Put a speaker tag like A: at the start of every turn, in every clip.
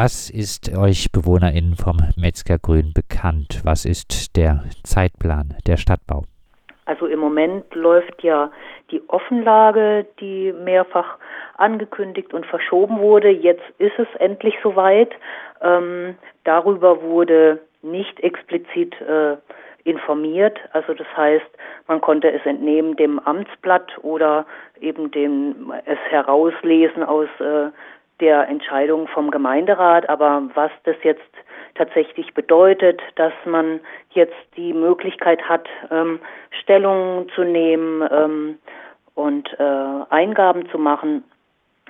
A: Was ist euch BewohnerInnen vom Metzgergrün bekannt? Was ist der Zeitplan der Stadtbau?
B: Also im Moment läuft ja die Offenlage, die mehrfach angekündigt und verschoben wurde. Jetzt ist es endlich soweit. Ähm, darüber wurde nicht explizit äh, informiert. Also das heißt, man konnte es entnehmen dem Amtsblatt oder eben dem es herauslesen aus äh, der Entscheidung vom Gemeinderat. Aber was das jetzt tatsächlich bedeutet, dass man jetzt die Möglichkeit hat, ähm, Stellung zu nehmen ähm, und äh, Eingaben zu machen,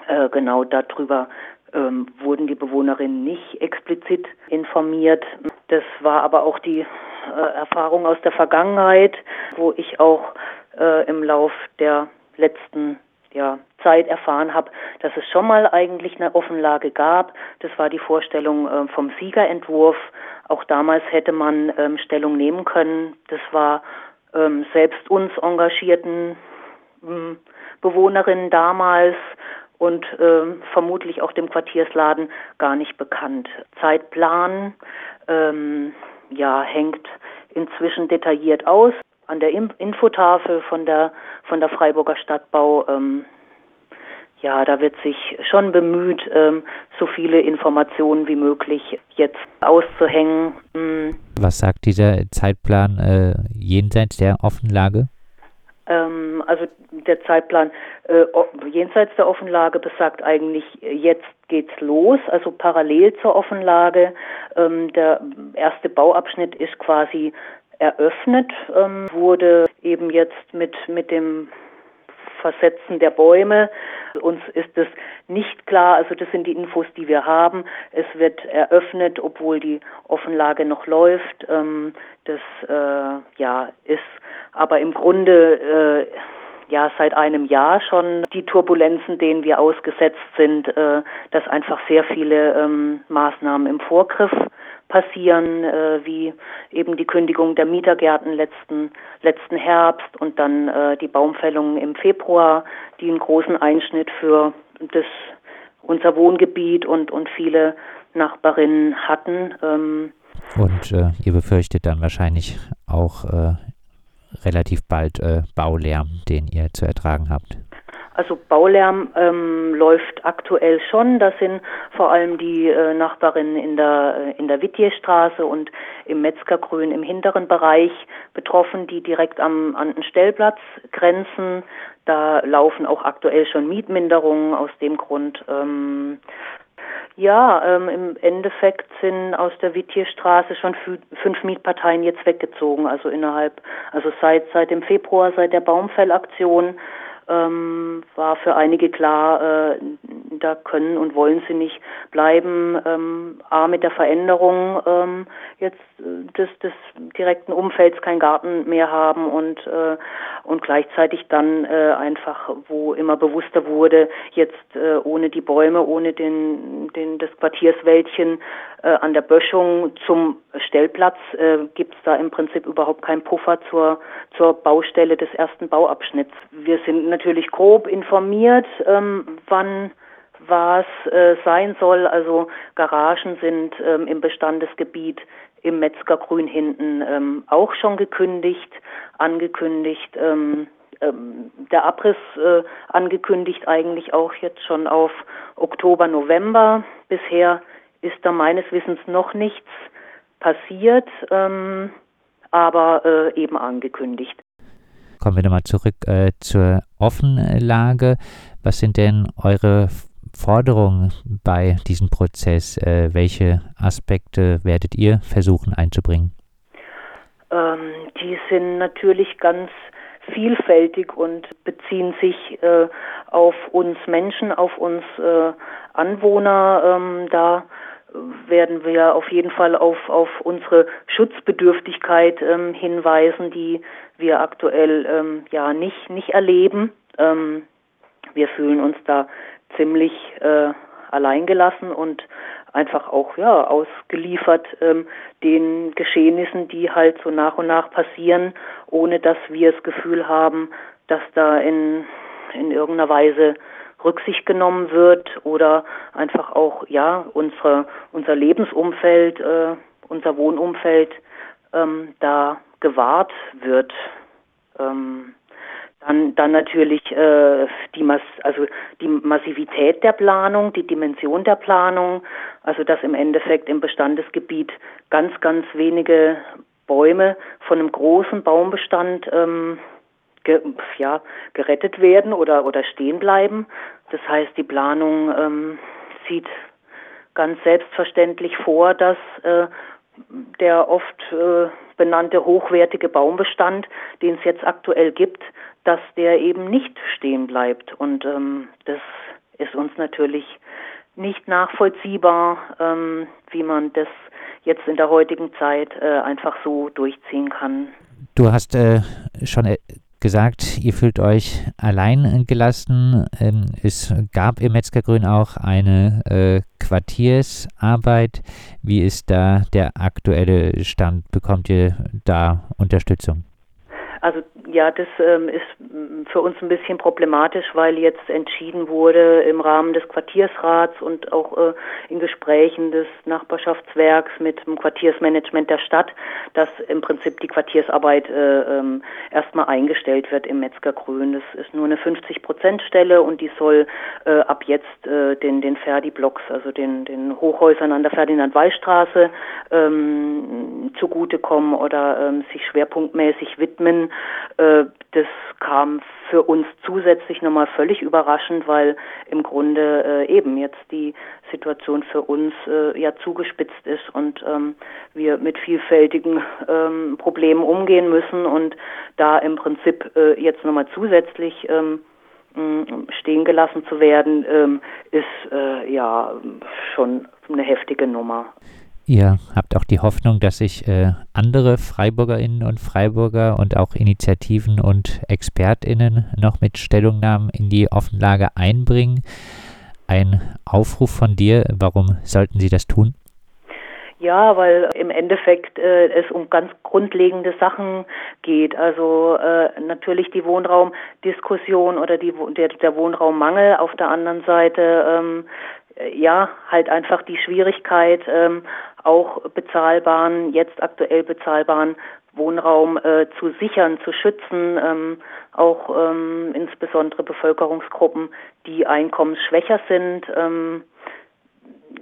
B: äh, genau darüber ähm, wurden die Bewohnerinnen nicht explizit informiert. Das war aber auch die äh, Erfahrung aus der Vergangenheit, wo ich auch äh, im Lauf der letzten ja, Zeit erfahren habe, dass es schon mal eigentlich eine Offenlage gab. Das war die Vorstellung äh, vom Siegerentwurf. Auch damals hätte man ähm, Stellung nehmen können. Das war ähm, selbst uns engagierten ähm, Bewohnerinnen damals und ähm, vermutlich auch dem Quartiersladen gar nicht bekannt. Zeitplan ähm, ja, hängt inzwischen detailliert aus. An der Infotafel von der, von der Freiburger Stadtbau, ähm, ja, da wird sich schon bemüht, ähm, so viele Informationen wie möglich jetzt auszuhängen.
A: Mhm. Was sagt dieser Zeitplan äh, jenseits der Offenlage?
B: Ähm, also der Zeitplan äh, jenseits der Offenlage besagt eigentlich, jetzt geht's los, also parallel zur Offenlage. Ähm, der erste Bauabschnitt ist quasi eröffnet, ähm, wurde eben jetzt mit, mit dem Versetzen der Bäume. Uns ist es nicht klar, also das sind die Infos, die wir haben. Es wird eröffnet, obwohl die Offenlage noch läuft. Ähm, das äh, ja, ist aber im Grunde äh, ja seit einem Jahr schon die Turbulenzen, denen wir ausgesetzt sind, äh, dass einfach sehr viele ähm, Maßnahmen im Vorgriff passieren, äh, wie eben die Kündigung der Mietergärten letzten, letzten Herbst und dann äh, die Baumfällungen im Februar, die einen großen Einschnitt für das, unser Wohngebiet und, und viele Nachbarinnen hatten.
A: Ähm, und äh, ihr befürchtet dann wahrscheinlich auch äh, relativ bald äh, Baulärm, den ihr zu ertragen habt.
B: Also Baulärm ähm, läuft aktuell schon. Das sind vor allem die äh, Nachbarinnen in der äh, in der Wittierstraße und im Metzgergrün im hinteren Bereich betroffen, die direkt am an den Stellplatz grenzen. Da laufen auch aktuell schon Mietminderungen aus dem Grund. Ähm, ja, ähm, im Endeffekt sind aus der Wittierstraße schon fünf Mietparteien jetzt weggezogen. Also innerhalb, also seit seit dem Februar, seit der Baumfellaktion ähm, war für einige klar, äh, da können und wollen sie nicht bleiben. Ähm, A mit der Veränderung ähm, jetzt äh, des, des direkten Umfelds kein Garten mehr haben und äh, und gleichzeitig dann äh, einfach, wo immer bewusster wurde, jetzt äh, ohne die Bäume, ohne den, den das Quartierswäldchen äh, an der Böschung zum Stellplatz äh, gibt es da im Prinzip überhaupt keinen Puffer zur zur Baustelle des ersten Bauabschnitts. Wir sind natürlich grob informiert, ähm, wann was äh, sein soll. Also Garagen sind ähm, im Bestandesgebiet im Metzgergrün hinten ähm, auch schon gekündigt, angekündigt. Ähm, ähm, der Abriss äh, angekündigt eigentlich auch jetzt schon auf Oktober, November. Bisher ist da meines Wissens noch nichts passiert, ähm, aber äh, eben angekündigt.
A: Kommen wir nochmal zurück äh, zur Offenlage. Was sind denn eure Forderungen bei diesem Prozess? Äh, welche Aspekte werdet ihr versuchen einzubringen?
B: Ähm, die sind natürlich ganz vielfältig und beziehen sich äh, auf uns Menschen, auf uns äh, Anwohner. Ähm, da werden wir auf jeden Fall auf, auf unsere Schutzbedürftigkeit ähm, hinweisen, die wir aktuell ähm, ja nicht, nicht erleben. Ähm, wir fühlen uns da ziemlich äh, alleingelassen und einfach auch ja ausgeliefert ähm, den Geschehnissen, die halt so nach und nach passieren, ohne dass wir das Gefühl haben, dass da in in irgendeiner Weise Rücksicht genommen wird oder einfach auch ja unsere unser Lebensumfeld, äh, unser Wohnumfeld ähm, da gewahrt wird. Ähm, dann, dann natürlich äh, die, Mass also die Massivität der Planung, die Dimension der Planung, also dass im Endeffekt im Bestandesgebiet ganz, ganz wenige Bäume von einem großen Baumbestand ähm, ge ja, gerettet werden oder, oder stehen bleiben. Das heißt, die Planung ähm, sieht ganz selbstverständlich vor, dass äh, der oft äh, benannte hochwertige Baumbestand, den es jetzt aktuell gibt, dass der eben nicht stehen bleibt. Und ähm, das ist uns natürlich nicht nachvollziehbar, ähm, wie man das jetzt in der heutigen Zeit äh, einfach so durchziehen kann.
A: Du hast äh, schon äh, gesagt, ihr fühlt euch allein gelassen. Ähm, es gab im Metzgergrün auch eine äh, Quartiersarbeit. Wie ist da der aktuelle Stand? Bekommt ihr da Unterstützung?
B: Also ja, das ähm, ist mm, für uns ein bisschen problematisch, weil jetzt entschieden wurde im Rahmen des Quartiersrats und auch äh, in Gesprächen des Nachbarschaftswerks mit dem Quartiersmanagement der Stadt, dass im Prinzip die Quartiersarbeit äh, ähm, erstmal eingestellt wird im Metzgergrün. Das ist nur eine 50-Prozent-Stelle und die soll äh, ab jetzt äh, den, den Ferdi-Blocks, also den, den Hochhäusern an der Ferdinand-Wall-Straße ähm, zugutekommen oder ähm, sich schwerpunktmäßig widmen äh, das kam für uns zusätzlich nochmal völlig überraschend, weil im Grunde äh, eben jetzt die Situation für uns äh, ja zugespitzt ist und ähm, wir mit vielfältigen ähm, Problemen umgehen müssen und da im Prinzip jetzt nochmal zusätzlich ähm, stehen gelassen zu werden, ist ja schon eine heftige Nummer.
A: Ihr habt auch die Hoffnung, dass sich äh, andere Freiburgerinnen und Freiburger und auch Initiativen und Expertinnen noch mit Stellungnahmen in die Offenlage einbringen. Ein Aufruf von dir, warum sollten sie das tun?
B: Ja, weil im Endeffekt äh, es um ganz grundlegende Sachen geht. Also äh, natürlich die Wohnraumdiskussion oder die, der, der Wohnraummangel. Auf der anderen Seite ähm, ja halt einfach die Schwierigkeit, ähm, auch bezahlbaren, jetzt aktuell bezahlbaren Wohnraum äh, zu sichern, zu schützen, ähm, auch ähm, insbesondere Bevölkerungsgruppen, die einkommensschwächer sind. Ähm,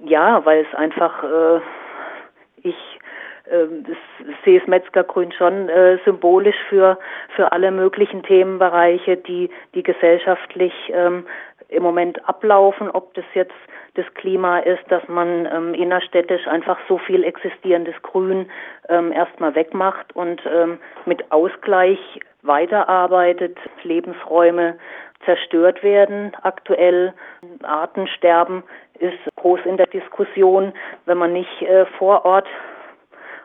B: ja, weil es einfach, äh, ich äh, sehe es Metzgergrün schon äh, symbolisch für, für alle möglichen Themenbereiche, die, die gesellschaftlich ähm, im Moment ablaufen, ob das jetzt das Klima ist, dass man ähm, innerstädtisch einfach so viel existierendes Grün ähm, erstmal wegmacht und ähm, mit Ausgleich weiterarbeitet, Lebensräume zerstört werden. Aktuell Artensterben ist groß in der Diskussion, wenn man nicht äh, vor Ort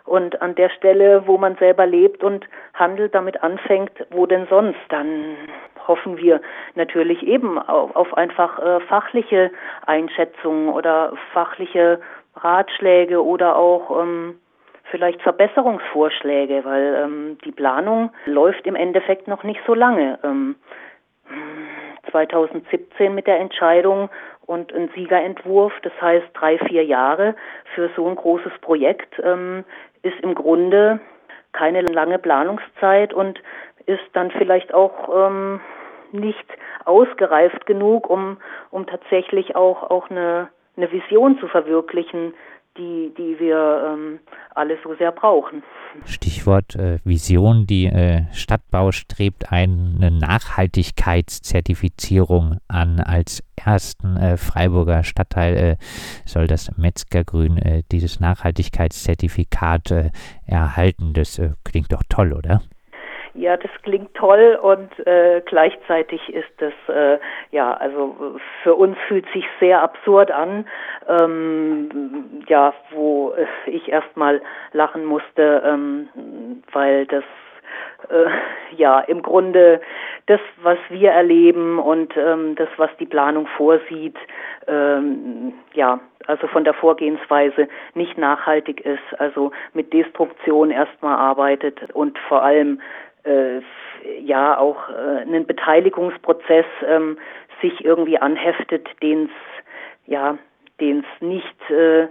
B: und an der Stelle, wo man selber lebt und handelt, damit anfängt, wo denn sonst? Dann hoffen wir natürlich eben auf, auf einfach äh, fachliche Einschätzungen oder fachliche Ratschläge oder auch ähm, vielleicht Verbesserungsvorschläge, weil ähm, die Planung läuft im Endeffekt noch nicht so lange. Ähm, 2017 mit der Entscheidung und ein Siegerentwurf, das heißt drei, vier Jahre für so ein großes Projekt, ähm, ist im Grunde keine lange Planungszeit und ist dann vielleicht auch ähm, nicht ausgereift genug, um, um tatsächlich auch, auch eine, eine Vision zu verwirklichen, die, die wir ähm, alle so sehr brauchen.
A: Stichwort äh, Vision. Die äh, Stadtbau strebt eine Nachhaltigkeitszertifizierung an. Als ersten äh, Freiburger Stadtteil äh, soll das Metzgergrün äh, dieses Nachhaltigkeitszertifikat äh, erhalten. Das klingt doch toll, oder?
B: Ja, das klingt toll und äh, gleichzeitig ist das, äh, ja, also für uns fühlt sich sehr absurd an, ähm, ja, wo ich erstmal lachen musste, ähm, weil das äh, ja im Grunde das, was wir erleben und ähm, das, was die Planung vorsieht, ähm, ja, also von der Vorgehensweise nicht nachhaltig ist, also mit Destruktion erstmal arbeitet und vor allem äh, ja auch äh, einen Beteiligungsprozess ähm, sich irgendwie anheftet, den es ja, den es nicht äh,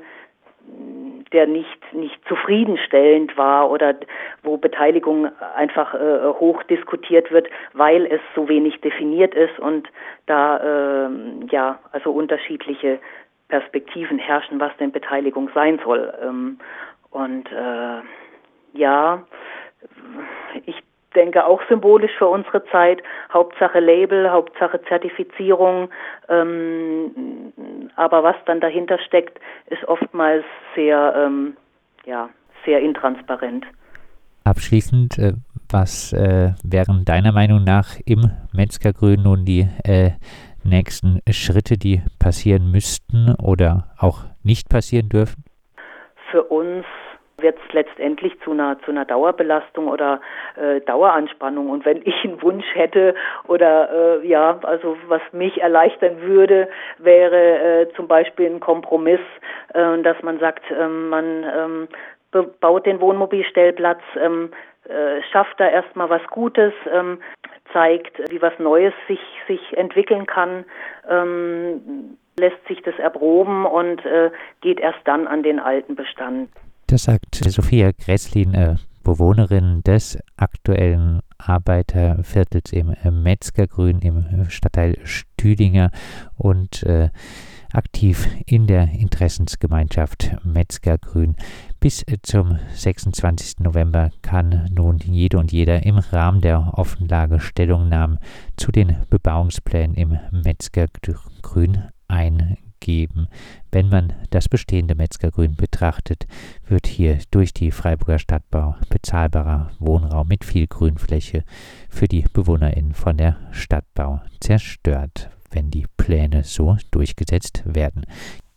B: der nicht, nicht zufriedenstellend war oder wo Beteiligung einfach äh, hoch diskutiert wird, weil es so wenig definiert ist und da äh, ja also unterschiedliche Perspektiven herrschen, was denn Beteiligung sein soll. Ähm, und äh, ja, ich denke auch symbolisch für unsere Zeit. Hauptsache Label, Hauptsache Zertifizierung. Ähm, aber was dann dahinter steckt, ist oftmals sehr, ähm, ja, sehr intransparent.
A: Abschließend, äh, was äh, wären deiner Meinung nach im Metzgergrün nun die äh, nächsten Schritte, die passieren müssten oder auch nicht passieren dürfen?
B: Für uns wird es letztendlich zu einer, zu einer Dauerbelastung oder äh, Daueranspannung. Und wenn ich einen Wunsch hätte oder äh, ja, also was mich erleichtern würde, wäre äh, zum Beispiel ein Kompromiss, äh, dass man sagt, ähm, man ähm, baut den Wohnmobilstellplatz, ähm, äh, schafft da erstmal was Gutes, zeigt, wie was Neues sich, sich entwickeln kann, ähm, lässt sich das erproben und äh, geht erst dann an den alten Bestand.
A: Das sagt Sophia Gresslin, äh, Bewohnerin des aktuellen Arbeiterviertels im äh, Metzgergrün im äh, Stadtteil Stüdinger und äh, aktiv in der Interessensgemeinschaft Metzgergrün. Bis zum 26. November kann nun jede und jeder im Rahmen der Offenlage Stellungnahmen zu den Bebauungsplänen im Metzgergrün eingeben geben. Wenn man das bestehende Metzgergrün betrachtet, wird hier durch die Freiburger Stadtbau bezahlbarer Wohnraum mit viel Grünfläche für die BewohnerInnen von der Stadtbau zerstört, wenn die Pläne so durchgesetzt werden.